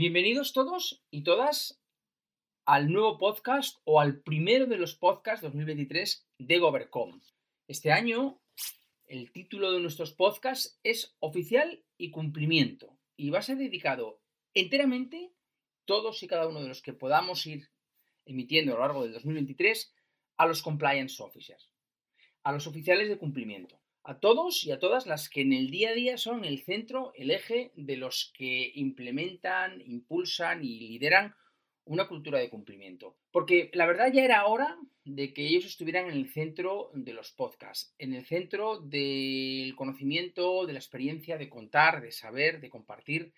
Bienvenidos todos y todas al nuevo podcast o al primero de los podcasts 2023 de Govercom. Este año el título de nuestros podcasts es Oficial y Cumplimiento y va a ser dedicado enteramente todos y cada uno de los que podamos ir emitiendo a lo largo del 2023 a los compliance officers, a los oficiales de cumplimiento, a todos y a todas las que en el día a día son el centro, el eje de los que implementan, impulsan y lideran una cultura de cumplimiento. Porque la verdad ya era hora de que ellos estuvieran en el centro de los podcasts, en el centro del conocimiento, de la experiencia, de contar, de saber, de compartir.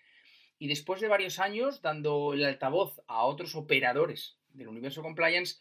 Y después de varios años dando el altavoz a otros operadores del universo compliance,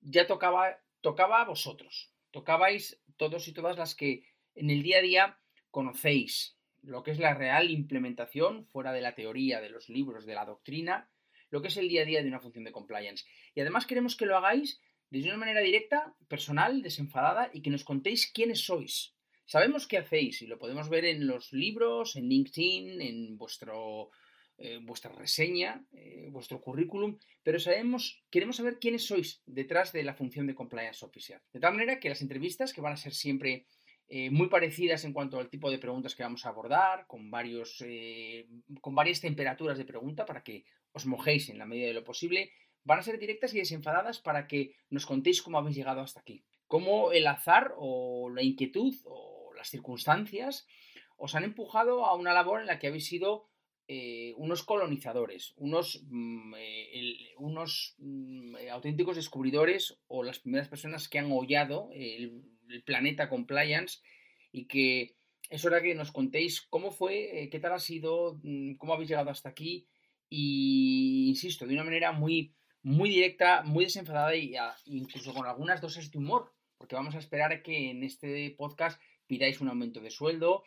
ya tocaba, tocaba a vosotros. Tocabais todos y todas las que en el día a día conocéis lo que es la real implementación fuera de la teoría, de los libros, de la doctrina, lo que es el día a día de una función de compliance. Y además queremos que lo hagáis desde una manera directa, personal, desenfadada y que nos contéis quiénes sois. Sabemos qué hacéis y lo podemos ver en los libros, en LinkedIn, en vuestro, eh, vuestra reseña, eh, vuestro currículum, pero sabemos, queremos saber quiénes sois detrás de la función de compliance officer. De tal manera que las entrevistas, que van a ser siempre eh, muy parecidas en cuanto al tipo de preguntas que vamos a abordar, con, varios, con varias temperaturas de pregunta para que os mojéis en la medida de lo posible, van a ser directas y desenfadadas para que nos contéis cómo habéis llegado hasta aquí. Cómo el azar o la inquietud o las circunstancias os han empujado a una labor en la que habéis sido eh, unos colonizadores, unos, mm, eh, unos mm, eh, auténticos descubridores o las primeras personas que han hollado el, el planeta compliance y que es hora que nos contéis cómo fue, qué tal ha sido, mm, cómo habéis llegado hasta aquí y, insisto, de una manera muy, muy directa, muy desenfadada a- incluso con algunas dosis de humor, porque vamos a esperar que en este podcast pidáis un aumento de sueldo,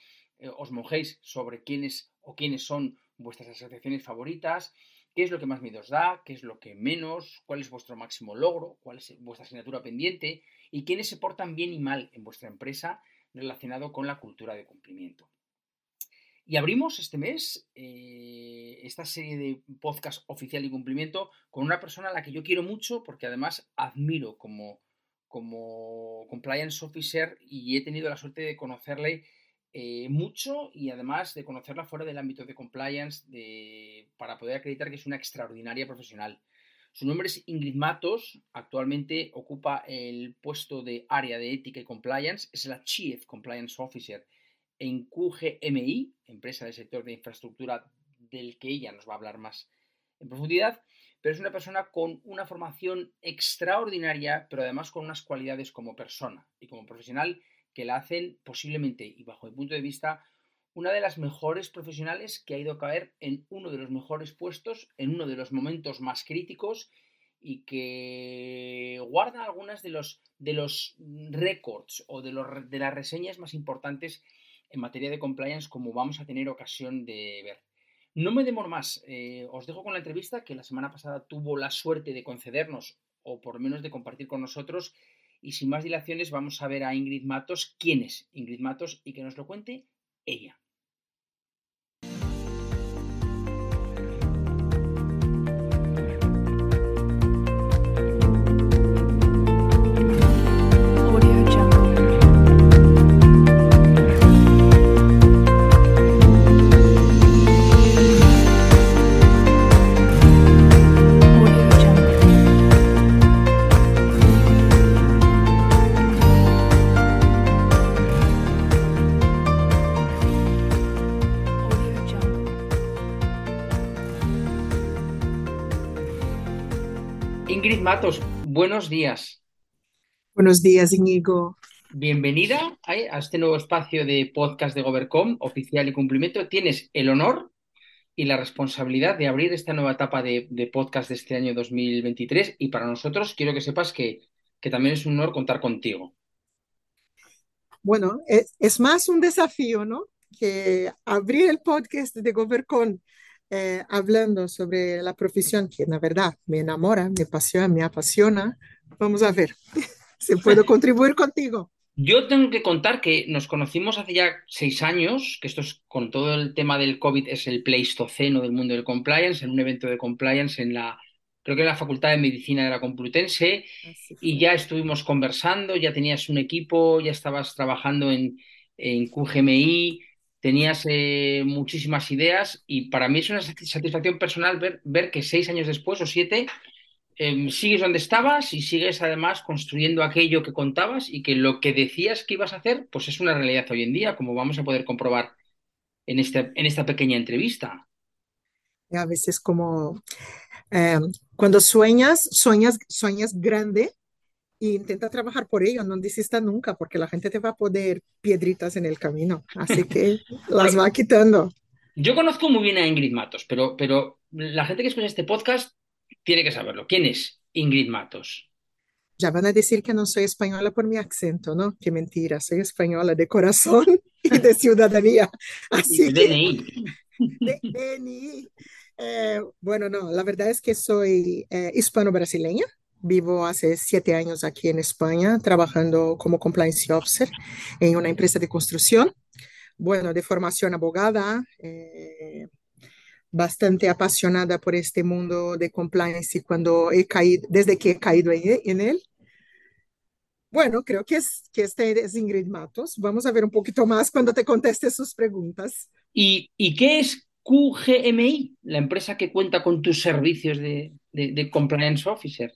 os mojéis sobre quiénes o quiénes son vuestras asociaciones favoritas, qué es lo que más miedo os da, qué es lo que menos, cuál es vuestro máximo logro, cuál es vuestra asignatura pendiente y quiénes se portan bien y mal en vuestra empresa relacionado con la cultura de cumplimiento. Y abrimos este mes eh, esta serie de podcast oficial y cumplimiento con una persona a la que yo quiero mucho porque además admiro como, como compliance officer y he tenido la suerte de conocerle eh, mucho y además de conocerla fuera del ámbito de compliance para poder acreditar que es una extraordinaria profesional. Su nombre es Ingrid Matos, actualmente ocupa el puesto de área de ética y compliance, es la Chief Compliance Officer en QGMI, empresa del sector de infraestructura del que ella nos va a hablar más en profundidad, pero es una persona con una formación extraordinaria, pero además con unas cualidades como persona y como profesional que la hacen posiblemente, y bajo mi punto de vista, una de las mejores profesionales que ha ido a caer en uno de los mejores puestos, en uno de los momentos más críticos y que guarda algunas de los, de los récords o de, los, de las reseñas más importantes en materia de compliance como vamos a tener ocasión de ver. No me demoro más, eh, os dejo con la entrevista que la semana pasada tuvo la suerte de concedernos o por menos de compartir con nosotros y sin más dilaciones vamos a ver a Ingrid Matos, quién es Ingrid Matos y que nos lo cuente ella. Matos, buenos días. Buenos días, Íñigo. bienvenida a, a este nuevo espacio de podcast de Govercom, oficial y cumplimiento. Tienes el honor y la responsabilidad de abrir esta nueva etapa de, de podcast de este año 2023 y para nosotros quiero que sepas que, que también es un honor contar contigo. Bueno, es, es más un desafío, ¿no? Que abrir el podcast de Govercom eh, hablando sobre la profesión que la verdad me enamora, me apasiona, me apasiona. Vamos a ver si puedo contribuir contigo. Yo tengo que contar que nos conocimos hace ya seis años, que esto es con todo el tema del COVID, es el pleistoceno del mundo del compliance, en un evento de compliance en la, creo que en la Facultad de Medicina de la Complutense, y ya estuvimos conversando, ya tenías un equipo, ya estabas trabajando en, en QGMI, tenías eh, muchísimas ideas y para mí es una sati- satisfacción personal ver, ver que seis años después o siete eh, sigues donde estabas y sigues además construyendo aquello que contabas y que lo que decías que ibas a hacer pues es una realidad hoy en día, como vamos a poder comprobar en, este, en esta pequeña entrevista. Y a veces como eh, cuando sueñas, sueñas, sueñas grande e intenta trabajar por ello, no desista nunca, porque la gente te va a poner piedritas en el camino, así que las va quitando. Yo conozco muy bien a Ingrid Matos, pero, pero la gente que escucha este podcast tiene que saberlo. ¿Quién es Ingrid Matos? Ya van a decir que no soy española por mi acento, ¿no? Qué mentira, soy española de corazón y de ciudadanía, Y de que DNI. de DNI. Eh, bueno, no, la verdad es que soy eh, hispano-brasileña. Vivo hace siete años aquí en España trabajando como compliance officer en una empresa de construcción. Bueno, de formación abogada, eh, bastante apasionada por este mundo de compliance y cuando he caído, desde que he caído en, en él. Bueno, creo que, es, que este es Ingrid Matos. Vamos a ver un poquito más cuando te conteste sus preguntas. ¿Y, y qué es QGMI, la empresa que cuenta con tus servicios de, de, de compliance officer?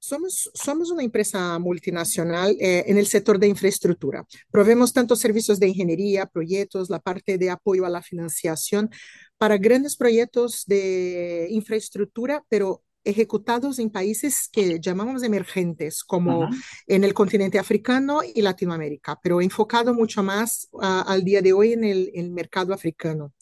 Somos, somos una empresa multinacional eh, en el sector de infraestructura. Proveemos tanto servicios de ingeniería, proyectos, la parte de apoyo a la financiación para grandes proyectos de infraestructura, pero ejecutados en países que llamamos emergentes, como en el continente africano y Latinoamérica, pero enfocado mucho más uh, al día de hoy en el, el mercado africano.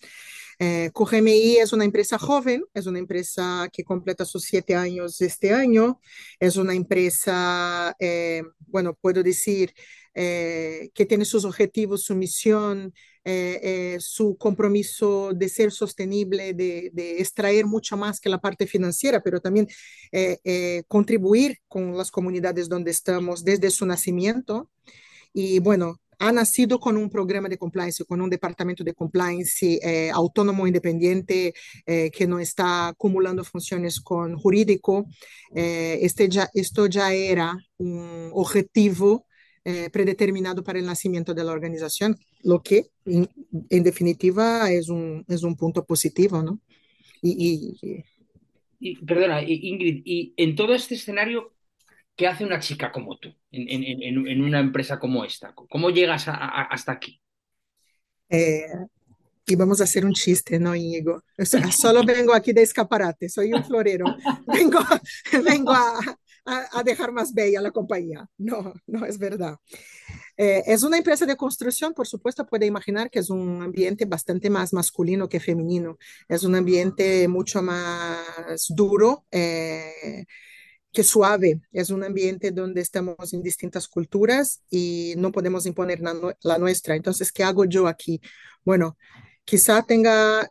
Eh, QGMI es una empresa joven, es una empresa que completa sus siete años este año, es una empresa, eh, bueno, puedo decir, eh, que tiene sus objetivos, su misión, eh, su compromiso de ser sostenible, de, de, extraer mucho más que la parte financiera, pero también contribuir con las comunidades donde estamos desde su nacimiento. Y bueno, ha nacido con un programa de compliance, con un departamento de compliance eh, autónomo, independiente, eh, que no está acumulando funciones con jurídico. Eh, este ya, esto ya era un objetivo eh, predeterminado para el nacimiento de la organización, lo que en, en definitiva es un, es un, punto positivo, ¿no? Y, y, y perdona, Ingrid, y en todo este escenario, ¿qué hace una chica como tú en, en, en, una empresa como esta? ¿Cómo llegas a, a, hasta aquí? Eh, y vamos a hacer un chiste, ¿no, Íñigo? O sea, solo vengo aquí de escaparate, soy un florero, vengo, vengo a, a, a, dejar más bella la compañía. No, no es verdad. Eh, es una empresa de construcción, por supuesto, puede imaginar que es un ambiente bastante más masculino que femenino. Es un ambiente mucho más duro, eh, que suave. Es un ambiente donde estamos en distintas culturas y no podemos imponer la, nuestra. Entonces, ¿qué hago yo aquí? Bueno, quizá tenga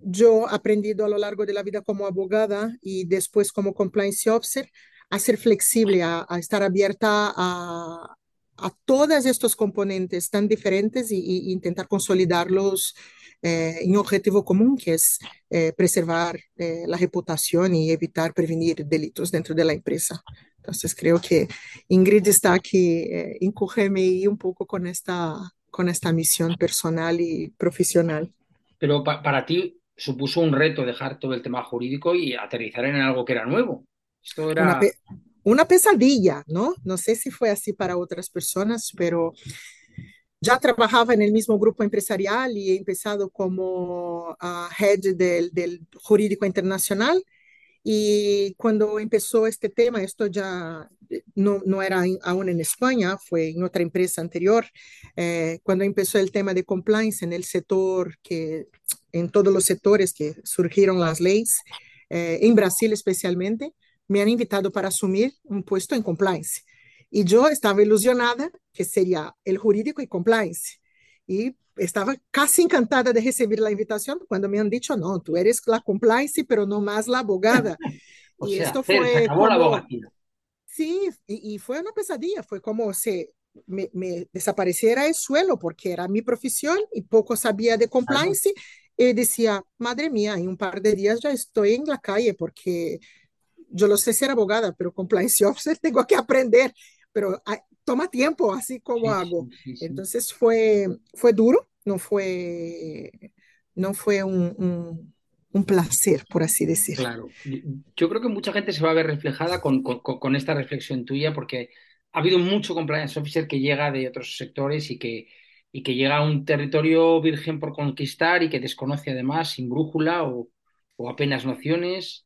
yo aprendido a lo largo de la vida como abogada y después como compliance officer a ser flexible, a, a estar abierta a, a todos estos componentes tan diferentes y, y intentar consolidarlos eh, en un objetivo común, que es eh, preservar eh, la reputación y evitar prevenir delitos dentro de la empresa. Entonces, creo que Ingrid está aquí eh, un poco con esta, con esta misión personal y profesional. Pero pa para ti supuso un reto dejar todo el tema jurídico y aterrizar en algo que era nuevo. Esto era... Una, una pesadilla, ¿no? No sé si fue así para otras personas, pero ya trabajaba en el mismo grupo empresarial y he empezado como uh, head del, jurídico internacional Y cuando empezó este tema, esto ya eh, no, no era aún en España, fue en otra empresa anterior, eh, cuando empezó el tema de compliance en el sector, que en todos los sectores que surgieron las leyes, eh, en Brasil especialmente, me han invitado para asumir un puesto en compliance. Y yo estaba ilusionada que sería el jurídico y compliance. Y estaba casi encantada de recibir la invitación cuando me han dicho, no, tú eres la compliance, pero no más la abogada. O y sea, esto Fer, se fue acabó la como, abogacía. sí, y, y fue una pesadilla, fue como si me, me desapareciera el suelo porque era mi profesión y poco sabía de compliance. Y decía, madre mía, en un par de días ya estoy en la calle porque yo lo sé ser abogada, pero compliance officer tengo que aprender, pero toma tiempo, así como hago. Entonces fue, fue duro, no fue, no fue un, un, un placer, por así decir. Claro, yo creo que mucha gente se va a ver reflejada con, con- con- con esta reflexión tuya porque ha habido mucho compliance officer que llega de otros sectores y que, y que llega a un territorio virgen por conquistar y que desconoce además sin brújula o, o apenas nociones.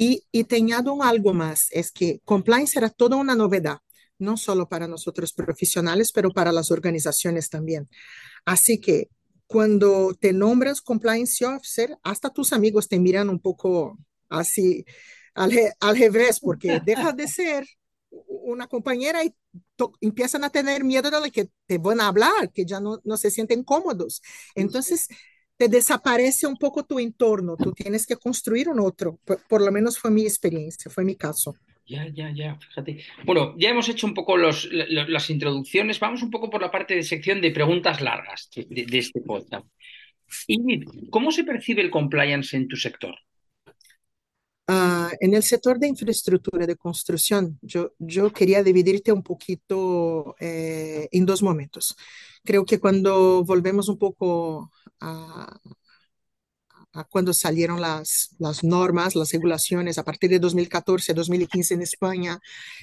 Y, y te añado algo más, es que compliance era toda una novedad, no solo para nosotros profesionales, pero para las organizaciones también. Así que cuando te nombras compliance officer, hasta tus amigos te miran un poco así al, al revés, porque dejas de ser una compañera y to- empiezan a tener miedo de que te van a hablar, que ya no, no se sienten cómodos. Entonces, te desaparece un poco tu entorno, tú tienes que construir un otro. Por, lo menos fue mi experiencia, fue mi caso. Ya, ya, ya, fíjate. Bueno, ya hemos hecho un poco los, lo- lo- las introducciones. Vamos un poco por la parte de sección de preguntas largas de, este podcast. Ingrid, ¿cómo se percibe el compliance en tu sector? Ah, en el sector de infraestructura de construcción, yo, yo quería dividirte un poquito eh, en dos momentos. Creo que cuando volvemos un poco a, a cuando salieron las, las normas, las regulaciones a partir de 2014, 2015 en España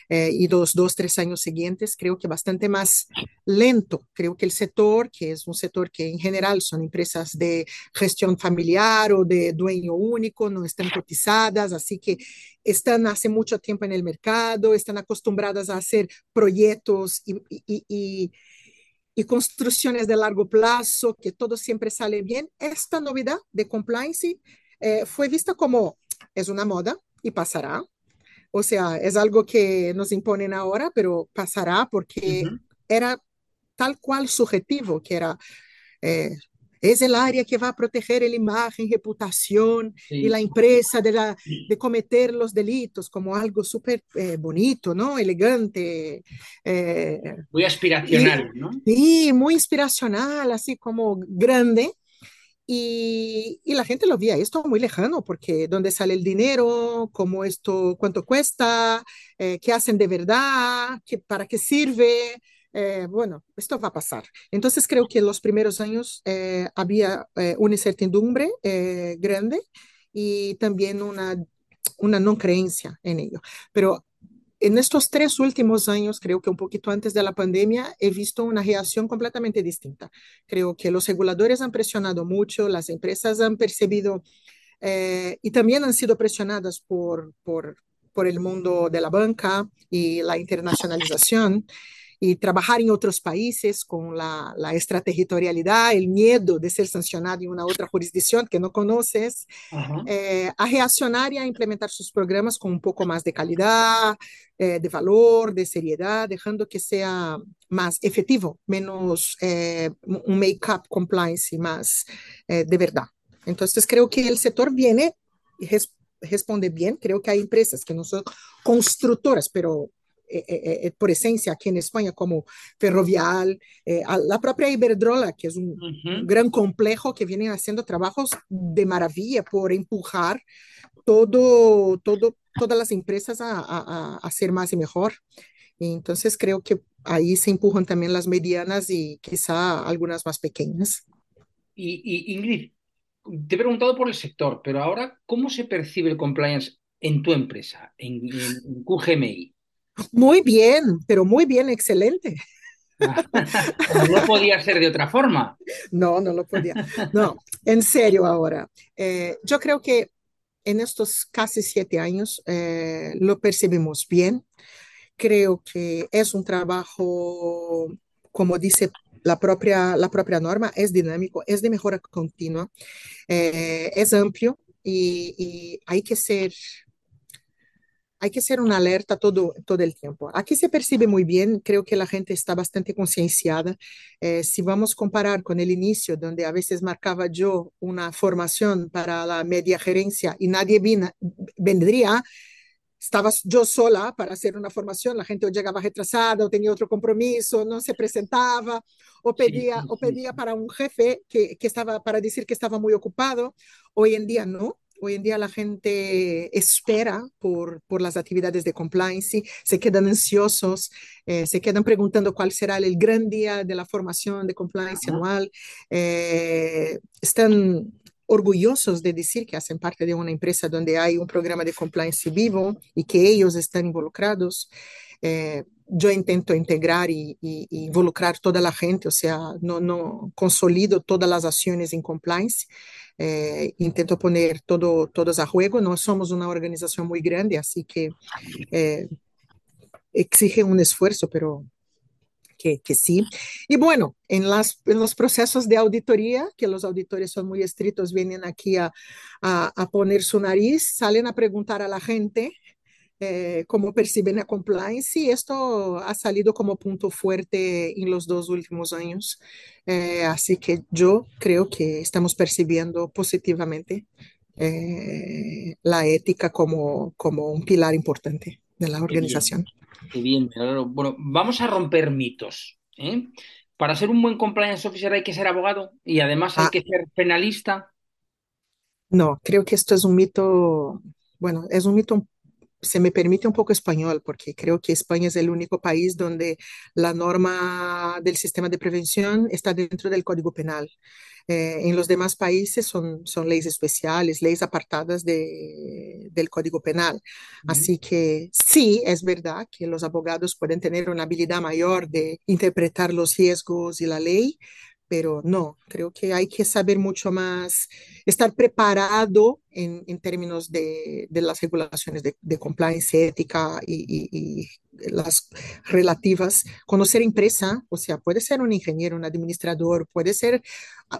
eh, y los dos, tres años siguientes, creo que bastante más lento. Creo que el sector, que es un sector que en general son empresas de gestión familiar o de dueño único, no están cotizadas, así que están hace mucho tiempo en el mercado, están acostumbradas a hacer proyectos y, y, y y construcciones de largo plazo, que todo siempre sale bien. Esta novedad de compliance eh, fue vista como es una moda y pasará. O sea, es algo que nos imponen ahora, pero pasará porque Ujú. era tal cual subjetivo, que era, eh, es el área que va a proteger la imagen, reputación y la empresa de, la, de cometer los delitos como algo súper eh, bonito, ¿no? Elegante. eh, muy y, aspiracional, ¿no? Sí, muy inspiracional, así como grande. Y, y la gente lo veía esto muy lejano, porque dónde sale el dinero, cómo esto, cuánto cuesta, eh, qué hacen de verdad, qué, para qué sirve. Eh, bueno, esto va a pasar. Entonces creo que en los primeros años eh, había eh, una incertidumbre eh, grande y también una, una no creencia en ello. Pero en estos tres últimos años, creo que un poquito antes de la pandemia, he visto una reacción completamente distinta. Creo que los reguladores han presionado mucho, las empresas han percibido y también han sido presionadas por, por, por el mundo de la banca y la internacionalización y trabajar en otros países con la, la extraterritorialidad, el miedo de ser sancionado en una otra jurisdicción que no conoces, eh, a reaccionar y a implementar sus programas con un poco más de calidad, eh, de valor, de seriedad, dejando que sea más efectivo, menos eh, un make-up compliance y más eh, de verdad. Entonces creo que el sector viene y res responde bien. Creo que hay empresas que no son constructoras, pero eh, eh, por esencia aquí en España, como Ferrovial, eh, la propia Iberdrola, que es un, Uh -huh. un, gran complejo que vienen haciendo trabajos de maravilla por empujar todo, todo, todas las empresas a, a, a ser más y mejor. Y entonces creo que ahí se empujan también las medianas y quizá algunas más pequeñas. Y, y Ingrid, te he preguntado por el sector, pero ahora, ¿cómo se percibe el compliance en tu empresa, en, en QGMI? Muy bien, pero muy bien, excelente. No podía ser de otra forma. No, no lo podía. No, en serio ahora. Eh, yo creo que en estos casi siete años eh, lo percibimos bien. Creo que es un trabajo, como dice la propia, la propia norma, es dinámico, es de mejora continua, eh, es amplio y, y hay que ser hay que ser una alerta todo, todo el tiempo. Aquí se percibe muy bien, creo que la gente está bastante concienciada. Eh, si vamos a comparar con el inicio, donde a veces marcaba yo una formación para la media gerencia y nadie vino, vendría, estaba yo sola para hacer una formación, la gente o llegaba retrasada o tenía otro compromiso, no se presentaba o pedía, Sí, o sí, pedía para un jefe que, que estaba para decir que estaba muy ocupado. Hoy en día no. Hoy en día la gente espera por, por las actividades de compliance, se quedan ansiosos, eh, se quedan preguntando cuál será el gran día de la formación de compliance anual, eh, están orgullosos de decir que hacen parte de una empresa donde hay un programa de compliance vivo y que ellos están involucrados. Eh, yo intento integrar y, y, y, involucrar toda la gente, o sea, no, no consolido todas las acciones en compliance, eh, intento poner todo, todos a juego, no somos una organización muy grande, así que eh, exige un esfuerzo, pero que, que, sí. Y bueno, en, las, en, los procesos de auditoría, que los auditores son muy estrictos, vienen aquí a, a, a poner su nariz, salen a preguntar a la gente eh, cómo perciben la compliance y esto ha salido como punto fuerte en los dos últimos años. Eh, así que yo creo que estamos percibiendo positivamente eh, la ética como, como un pilar importante de la organización. Qué bien, qué bien. Bueno, vamos a romper mitos. ¿eh? Para ser un buen compliance officer hay que ser abogado y además hay Ah, que ser penalista. no, creo que esto es un mito, bueno, es un mito se me permite un poco español, porque creo que España es el único país donde la norma del sistema de prevención está dentro del Código Penal. Eh, en los demás países son, son leyes especiales, leyes apartadas de, del Código Penal. Así que sí, es verdad que los abogados pueden tener una habilidad mayor de interpretar los riesgos y la ley, pero no, creo que hay que saber mucho más, estar preparado en, en términos de, de, las regulaciones de, de compliance, ética y, y, y, las relativas, conocer empresa, o sea, puede ser un ingeniero, un administrador, puede ser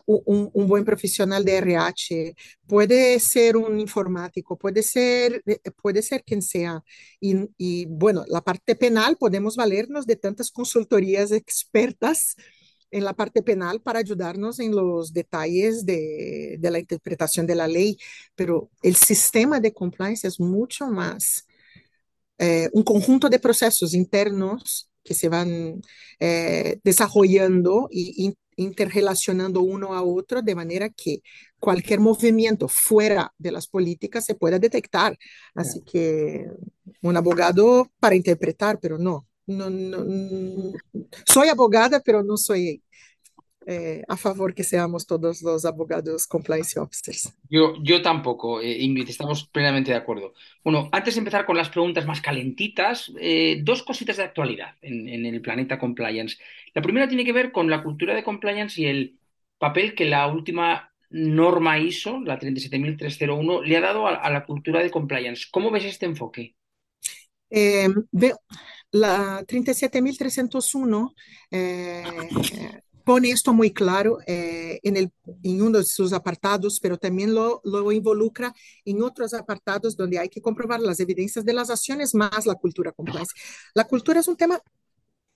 un, un buen profesional de RH, puede ser un informático, puede ser, puede ser quien sea. Y, y bueno, la parte penal podemos valernos de tantas consultorías expertas en la parte penal para ayudarnos en los detalles de, de, la interpretación de la ley, pero el sistema de compliance es mucho más eh, un conjunto de procesos internos que se van eh, desarrollando y, y interrelacionando uno a otro de manera que cualquier movimiento fuera de las políticas se pueda detectar. Así que un abogado para interpretar, pero no, no, no, no, soy abogada, pero no soy eh, a favor que seamos todos los abogados compliance officers. Yo, yo tampoco, eh, Ingrid, estamos plenamente de acuerdo. Bueno, antes de empezar con las preguntas más calentitas, eh, dos cositas de actualidad en, en, el planeta compliance. La primera tiene que ver con la cultura de compliance y el papel que la última norma ISO, la 37301, le ha dado a, a la cultura de compliance. ¿Cómo ves este enfoque? Veo, la 37.301 eh, pone esto muy claro eh, en, el, en, uno de sus apartados, pero también lo, lo, involucra en otros apartados donde hay que comprobar las evidencias de las acciones más la cultura compliance. La cultura es un tema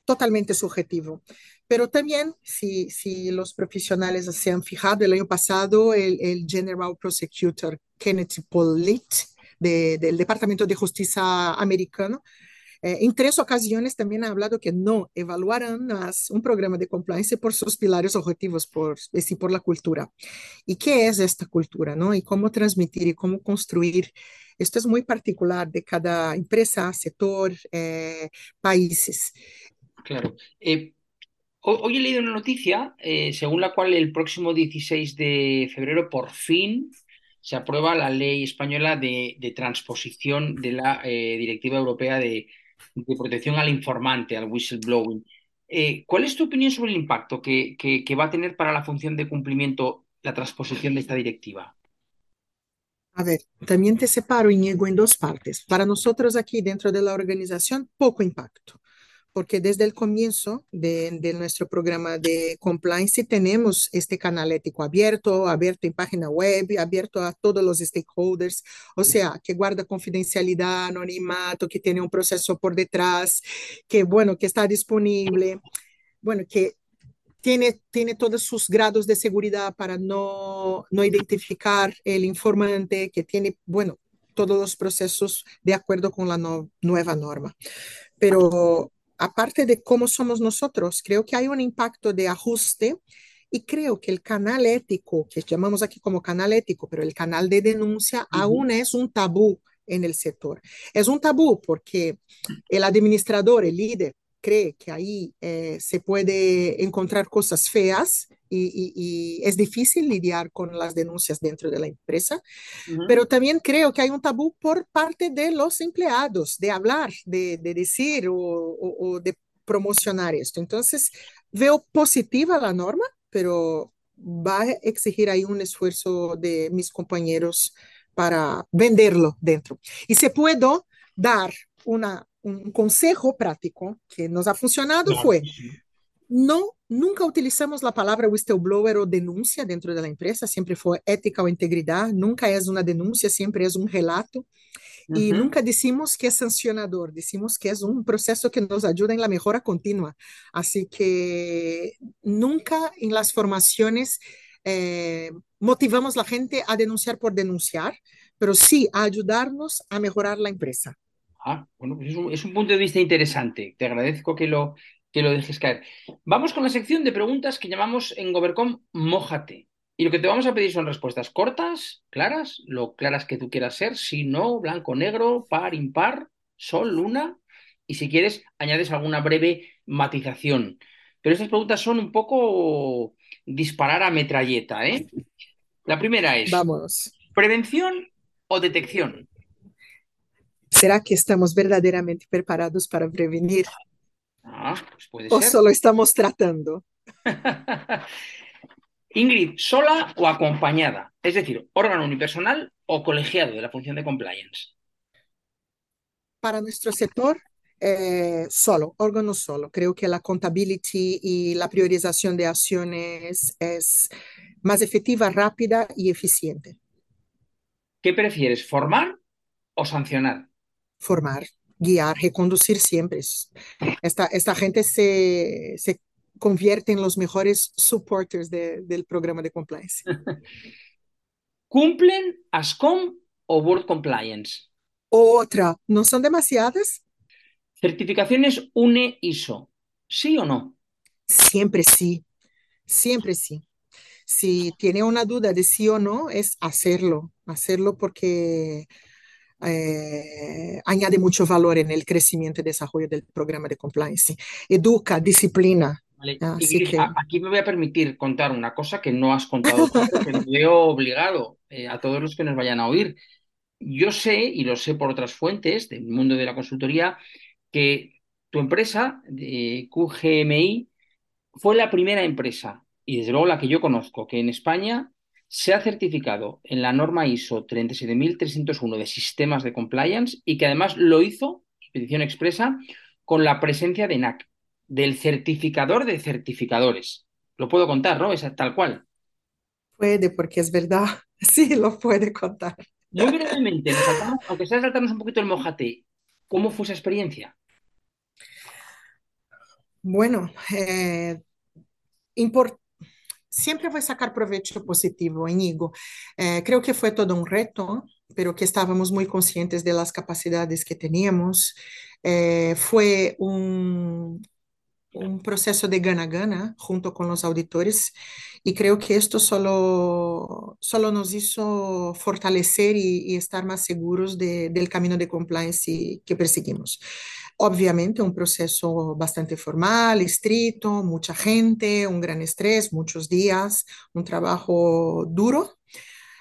totalmente subjetivo, pero también si, si los profesionales se han fijado, el año pasado el, el General Prosecutor Kenneth Pollitt de, del Departamento de Justicia americano, eh, en tres ocasiones también ha hablado que no evaluarán más un programa de compliance por sus pilares objetivos, por, es decir, por la cultura. ¿Y qué es esta cultura? ¿no? Y cómo transmitir y cómo construir. Esto es muy particular de cada empresa, sector, eh, países. Claro. Eh, hoy he leído una noticia eh, según la cual el próximo 16 de febrero por fin se aprueba la ley española de, de transposición de la eh, Directiva Europea de, de, protección al informante, al whistleblowing. Eh, ¿Cuál es tu opinión sobre el impacto que, que, va a tener para la función de cumplimiento la transposición de esta directiva? A ver, también te separo, Íñigo, en dos partes. Para nosotros aquí dentro de la organización, poco impacto, porque desde el comienzo de, de nuestro programa de compliance tenemos este canal ético abierto, abierto en página web, abierto a todos los stakeholders, o sea, que guarda confidencialidad, anonimato, que tiene un proceso por detrás, que bueno, que está disponible, bueno, que tiene, tiene todos sus grados de seguridad para no, no identificar el informante, que tiene, bueno, todos los procesos de acuerdo con la no, nueva norma. Pero aparte de cómo somos nosotros, creo que hay un impacto de ajuste y creo que el canal ético, que llamamos aquí como canal ético, pero el canal de denuncia uh -huh. aún es un tabú en el sector. Es un tabú porque el administrador, el líder, cree que ahí eh, se puede encontrar cosas feas y, y, y, es difícil lidiar con las denuncias dentro de la empresa, uh -huh. pero también creo que hay un tabú por parte de los empleados de hablar, de, de decir o, o, o, de promocionar esto. Entonces, veo positiva la norma, pero va a exigir ahí un esfuerzo de mis compañeros para venderlo dentro. Y se puedo dar una un consejo práctico que nos ha funcionado claro, fue. No nunca utilizamos la palabra whistleblower o denuncia dentro de la empresa, siempre fue ética o integridad, nunca es una denuncia, siempre es un relato. Uh -huh. Y nunca decimos que es sancionador, decimos que es un proceso que nos ayuda en la mejora continua. Así que nunca en las formaciones eh, motivamos a la gente a denunciar por denunciar, pero sí a ayudarnos a mejorar la empresa. Ah, bueno, pues es un, es un, punto de vista interesante. Te agradezco que lo, que lo dejes caer. Vamos con la sección de preguntas que llamamos en Govercom Mójate. Y lo que te vamos a pedir son respuestas cortas, claras, lo claras que tú quieras ser, si no, blanco, negro, par, impar, sol, luna, y si quieres, añades alguna breve matización. Pero estas preguntas son un poco disparar a metralleta, ¿eh? La primera es: Vamos. ¿prevención o detección? ¿Será que estamos verdaderamente preparados para prevenir? Ah, pues puede ¿O ser. solo estamos tratando? Ingrid, ¿sola o acompañada? Es decir, órgano unipersonal o colegiado de la función de compliance. Para nuestro sector, eh, solo, órgano solo. Creo que la contability y la priorización de acciones es más efectiva, rápida y eficiente. ¿Qué prefieres, formar o sancionar? formar, guiar, reconducir siempre. Esta, esta gente se, se convierte en los mejores supporters de, del programa de compliance. ¿Cumplen ASCOM o World Compliance? Otra, ¿no son demasiadas? Certificaciones UNE ISO, ¿sí o no? Siempre sí, siempre sí. Si tiene una duda de sí o no, es hacerlo, hacerlo porque eh, añade mucho valor en el crecimiento y desarrollo del programa de compliance. Educa, disciplina. Vale. Así que... Aquí me voy a permitir contar una cosa que no has contado, que me veo obligado eh, a todos los que nos vayan a oír. Yo sé, y lo sé por otras fuentes del mundo de la consultoría, que tu empresa, de QGMI, fue la primera empresa, y desde luego la que yo conozco, que en España se ha certificado en la norma ISO 37301 de sistemas de compliance y que además lo hizo, petición expresa, con la presencia de NAC, del certificador de certificadores. Lo puedo contar, ¿no? Es tal cual. Puede, porque es verdad. Sí, lo puede contar. Muy brevemente, saltamos, aunque sea saltarnos un poquito el mojate, ¿cómo fue esa experiencia? Bueno, eh, importante siempre voy a sacar provecho positivo, Inigo. Eh, creo que fue todo un reto, pero que estábamos muy conscientes de las capacidades que teníamos. Eh, fue un, un proceso de gana-gana junto con los auditores y creo que esto solo, solo nos hizo fortalecer y, y estar más seguros de, del camino de compliance que perseguimos. Obviamente un proceso bastante formal, estricto, mucha gente, un gran estrés, muchos días, un trabajo duro,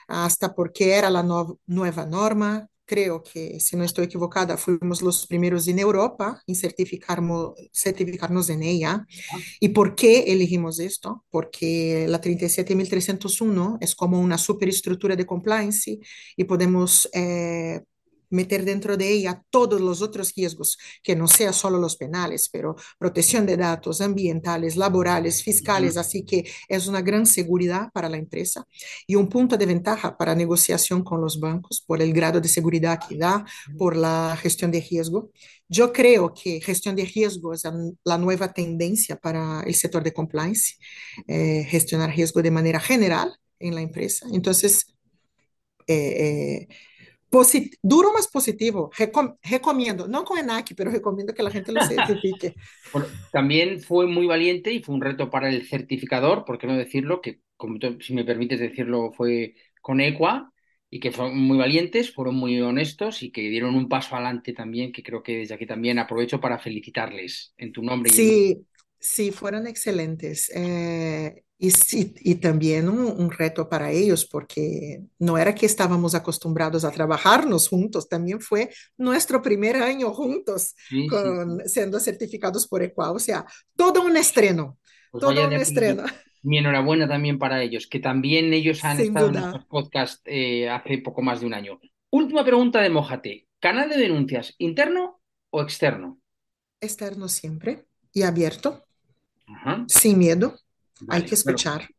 hasta porque era la no, nueva norma, creo que, si no estoy equivocada, fuimos los primeros en Europa en certificarnos en ella. Ah, ¿Y por qué elegimos esto? Porque la 37301 es como una superestructura de compliance y podemos eh, meter dentro de ella todos los otros riesgos, que no sea solo los penales, pero protección de datos ambientales, laborales, fiscales, así que es una gran seguridad para la empresa y un punto de ventaja para negociación con los bancos por el grado de seguridad que da, por la gestión de riesgo. Yo creo que gestión de riesgo es la, la nueva tendencia para el sector de compliance, eh, gestionar riesgo de manera general en la empresa. Entonces, eh, eh, posit- duro más positivo, Recom- recomiendo, no con ENAC, pero recomiendo que la gente lo certifique. Bueno, también fue muy valiente y fue un reto para el certificador, por qué no decirlo, que si me permites decirlo, fue con Equa y que fueron muy valientes, fueron muy honestos y que dieron un paso adelante también, que creo que desde aquí también aprovecho para felicitarles en tu nombre y en. Sí, fueron excelentes. eh, y, sí, y también un, un reto para ellos, porque no era que estábamos acostumbrados a trabajarnos juntos, también fue nuestro primer año juntos, Sí, sí, con, sí. siendo certificados por EQUA. O sea, todo un estreno, Pues todo un estreno, mi enhorabuena también para ellos, que también ellos han sin estado en nuestros duda. podcasts eh, hace poco más de un año. Última pregunta de Mójate. ¿Canal de denuncias interno o externo? Externo siempre y abierto, Ajá, sin miedo, hay vale. que Bueno, escuchar.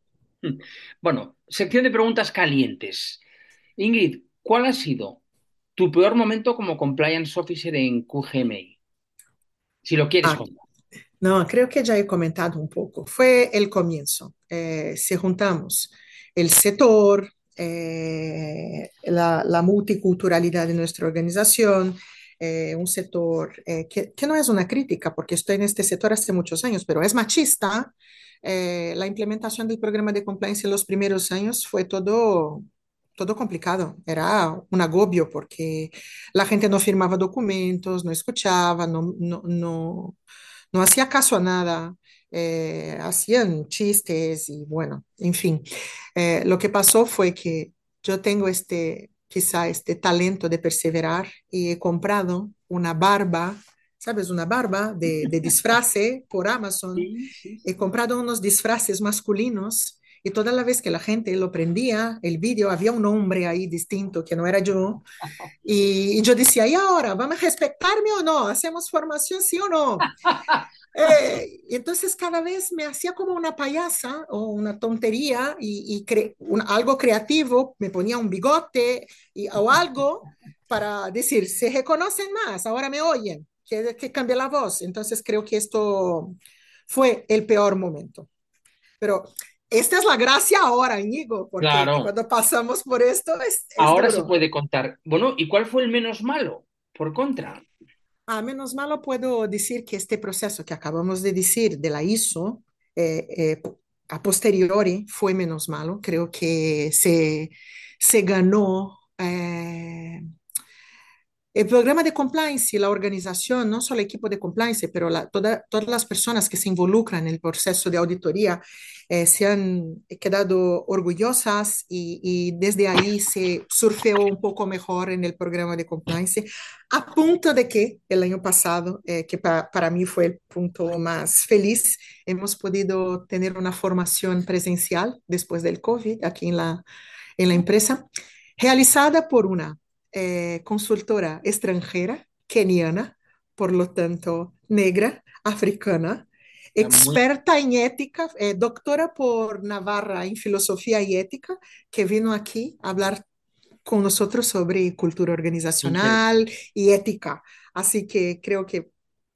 Hmm. Bueno, sección de preguntas calientes. Ingrid, ¿cuál ha sido tu peor momento como compliance officer en QGMI? Si lo quieres Ah, contar. No, creo que ya he comentado un poco. Fue el comienzo. Eh, si juntamos el sector, eh, la, la multiculturalidad de nuestra organización, eh, un sector eh, que, que no es una crítica, porque estoy en este sector hace muchos años, pero es machista. eh, la implementación del programa de compliance en los primeros años fue todo, todo complicado. Era un agobio porque la gente no firmaba documentos, no escuchaba, no, no, no no hacía caso a nada, eh, hacían chistes y bueno, en fin. Eh, lo que pasó fue que yo tengo este, quizá este talento de perseverar y he comprado una barba, ¿sabes? Una barba de, de disfrace por Amazon. Sí, sí, He sí. comprado unos disfraces masculinos. Y toda la vez que la gente lo prendía, el vídeo, había un hombre ahí distinto que no era yo. Y, y yo decía, ¿y ahora? ¿Van a respetarme o no? ¿Hacemos formación sí o no? Eh, y entonces cada vez me hacía como una payasa o una tontería y, y cre un, algo creativo, me ponía un bigote y, o algo para decir, se reconocen más, ahora me oyen, que, que cambie la voz. Entonces creo que esto fue el peor momento. Pero esta es la gracia ahora, Íñigo, porque Claro, cuando pasamos por esto es, es ahora se duro. puede contar. Bueno, ¿y cuál fue el menos malo? Por contra. A menos malo puedo decir que este proceso que acabamos de decir de la ISO, eh, eh, a posteriori fue menos malo. Creo que se, se ganó eh, el programa de compliance, la organización, no solo el equipo de compliance, pero la, toda, todas las personas que se involucran en el proceso de auditoría eh, se han quedado orgullosas y, y, desde ahí se surfeó un poco mejor en el programa de compliance, a punto de que el año pasado, eh, que pa, para mí fue el punto más feliz, hemos podido tener una formación presencial después del COVID aquí en la, en la empresa, realizada por una eh, consultora extranjera, keniana, por lo tanto negra, africana, experta en ética, eh, doctora por Navarra en filosofía y ética, que vino aquí a hablar con nosotros sobre cultura organizacional y ética. Así que creo que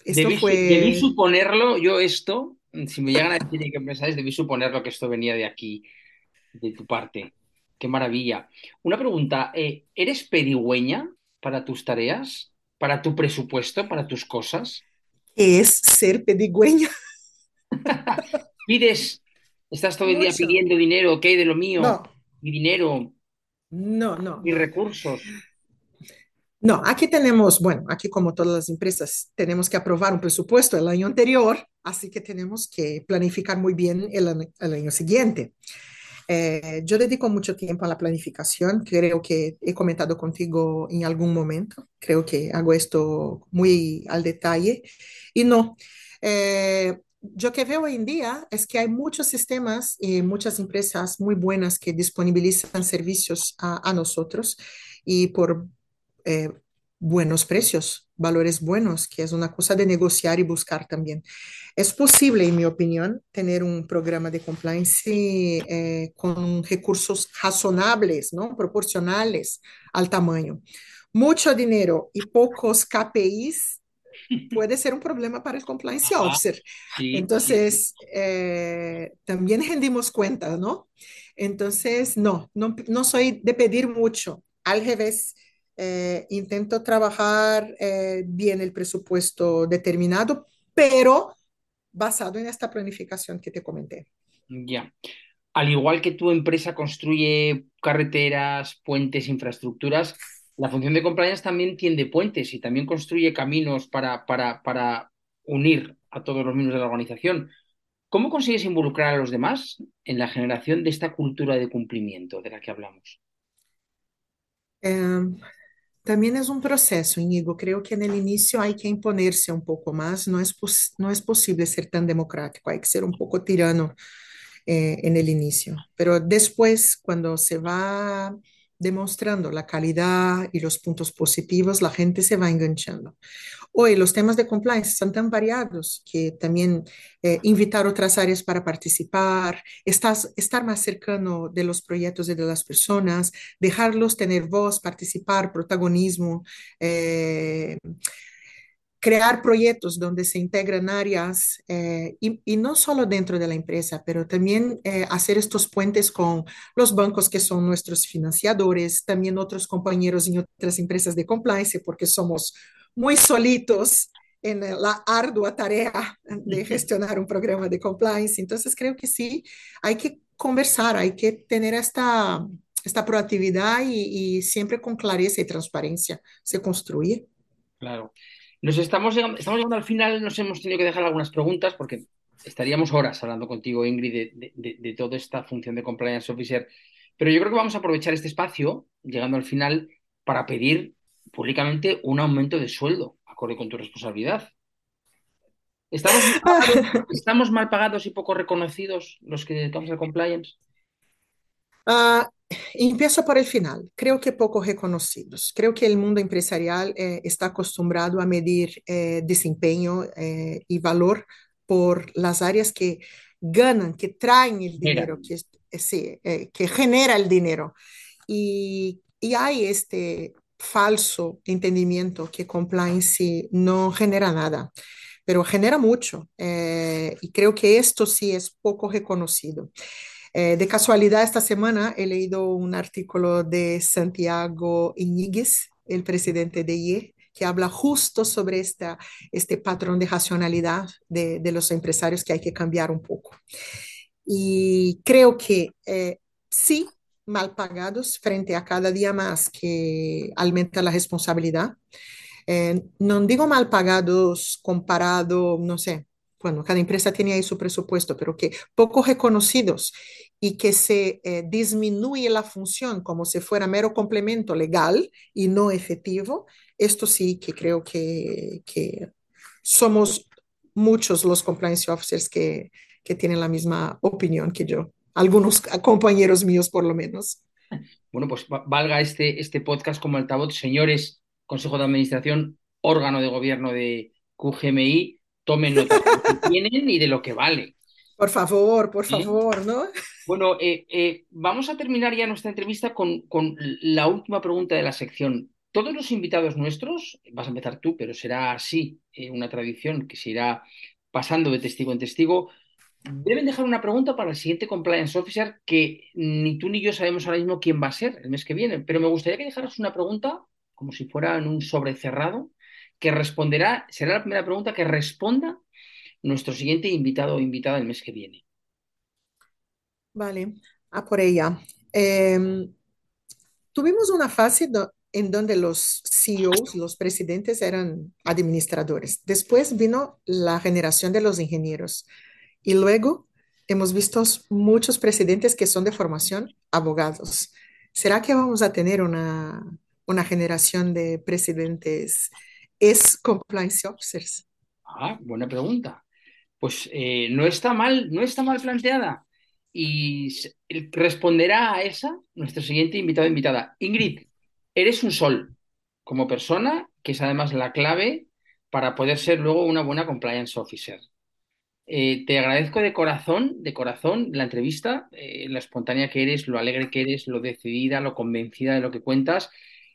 esto debí, debí fue... suponerlo, yo esto, si me llegan a decir en qué pensáis, debí suponerlo que esto venía de aquí, de tu parte. Qué maravilla. Una pregunta, eh, ¿eres pedigüeña para tus tareas, para tu presupuesto, para tus cosas? Es ser pedigüeña. ¿Pides, estás todo el día pidiendo dinero, qué hay de lo mío? No, Mi dinero, no, no, mis recursos. No, aquí tenemos, bueno, aquí como todas las empresas, tenemos que aprobar un presupuesto el año anterior, así que tenemos que planificar muy bien el, el año siguiente. Eh, yo dedico mucho tiempo a la planificación, creo que he comentado contigo en algún momento, creo que hago esto muy al detalle y no. Eh, yo que veo hoy en día es que hay muchos sistemas y muchas empresas muy buenas que disponibilizan servicios a, a nosotros y por eh, buenos precios, valores buenos, que es una cosa de negociar y buscar también. Es posible, en mi opinión, tener un programa de compliance eh, con recursos razonables, ¿no? Proporcionales al tamaño. Mucho dinero y pocos KPIs puede ser un problema para el compliance Ajá, officer. sí, sí, Entonces, eh, también rendimos cuenta, ¿no? Entonces, no, no, no soy de pedir mucho. Al revés, eh, intento trabajar eh, bien el presupuesto determinado, pero basado en esta planificación que te comenté. ya. Al igual que tu empresa construye carreteras, puentes, infraestructuras, la función de compliance también tiende puentes y también construye caminos para, para, para unir a todos los miembros de la organización. ¿Cómo consigues involucrar a los demás en la generación de esta cultura de cumplimiento de la que hablamos? Eh, también es un proceso, Inigo. Creo que en el inicio hay que imponerse un poco más. No es, pos- no es posible ser tan democrático, hay que ser un poco tirano eh, en el inicio. Pero después, cuando se va demostrando la calidad y los puntos positivos, la gente se va enganchando. Hoy los temas de compliance son tan variados que también eh, invitar otras áreas para participar, estar más cercano de los proyectos y de las personas, dejarlos tener voz, participar, protagonismo. eh, crear proyectos donde se integran áreas eh, y, no solo dentro de la empresa, pero también hacer estos puentes con los bancos que son nuestros financiadores, también otros compañeros en otras empresas de compliance, porque somos muy solitos en la ardua tarea de gestionar un programa de compliance. Entonces creo que sí, hay que conversar, hay que tener esta, esta proactividad y, y siempre con clareza y transparencia se construye. Claro. Nos estamos llegando, estamos llegando al final, nos hemos tenido que dejar algunas preguntas porque estaríamos horas hablando contigo, Ingrid, de, de- de- de toda esta función de compliance officer. Pero yo creo que vamos a aprovechar este espacio, llegando al final, para pedir públicamente un aumento de sueldo, acorde con tu responsabilidad. ¿Estamos mal pagados, estamos mal pagados y poco reconocidos los que dedicamos al compliance? Ah, empiezo por el final. Creo que poco reconocidos. Creo que el mundo empresarial eh, está acostumbrado a medir eh, desempeño eh, y valor por las áreas que ganan, que traen el Mira, dinero, que, eh, sí, eh, que genera el dinero. Y, y hay este falso entendimiento que compliance no genera nada, pero genera mucho. eh, y creo que esto sí es poco reconocido. Eh, de casualidad, esta semana he leído un artículo de Santiago Iñiguez, el presidente de IE, que habla justo sobre esta, este patrón de racionalidad de, los empresarios que hay que cambiar un poco. Y creo que eh, sí, mal pagados frente a cada día más que aumenta la responsabilidad. Eh, no digo mal pagados comparado, no sé, bueno, cada empresa tiene ahí su presupuesto, pero que poco reconocidos y que se eh, disminuye la función como si fuera mero complemento legal y no efectivo, esto sí que creo que, que somos muchos los compliance officers que, que tienen la misma opinión que yo, algunos compañeros míos por lo menos. Bueno, pues va- valga este, este podcast como altavoz, señores, Consejo de Administración, órgano de gobierno de QGMI, tomen nota de lo que tienen y de lo que vale. Por favor, por ¿eh? favor, ¿no? Bueno, eh, eh, vamos a terminar ya nuestra entrevista con, con la última pregunta de la sección. Todos los invitados nuestros, vas a empezar tú, pero será así, eh, una tradición que se irá pasando de testigo en testigo, deben dejar una pregunta para el siguiente compliance officer que ni tú ni yo sabemos ahora mismo quién va a ser el mes que viene, pero me gustaría que dejaras una pregunta como si fuera en un sobre cerrado que responderá, será la primera pregunta que responda nuestro siguiente invitado o invitada el mes que viene. Vale, a por ella. Em, tuvimos una fase en donde los CEOs, los presidentes, eran administradores. Después vino la generación de los ingenieros y luego hemos visto muchos presidentes que son de formación abogados. ¿Será que vamos a tener una, una generación de presidentes es compliance officers? Ah, buena pregunta. Pues eh, no está mal, no está mal planteada. Y responderá a esa nuestro siguiente invitado invitada. Ingrid, eres un sol como persona, que es además la clave para poder ser luego una buena compliance officer. Eh, te agradezco de corazón, de corazón la entrevista, eh, la espontánea que eres, lo alegre que eres, lo decidida, lo convencida de lo que cuentas.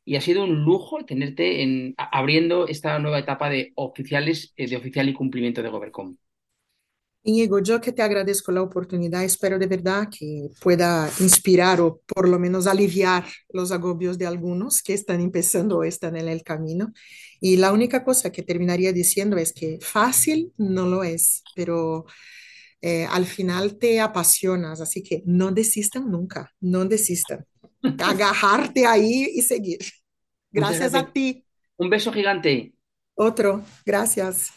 Y ha sido un lujo tenerte en, abriendo esta nueva etapa de oficiales, eh, de oficial y cumplimiento de Govercom. Íñigo, yo que te agradezco la oportunidad, espero de verdad que pueda inspirar o por lo menos aliviar los agobios de algunos que están empezando o están en el camino. Y la única cosa que terminaría diciendo es que fácil no lo es, pero eh, al final te apasionas, así que no desistan nunca, no desistan. Agarrarte ahí y seguir. Gracias. a ti. Un beso gigante. Otro, gracias.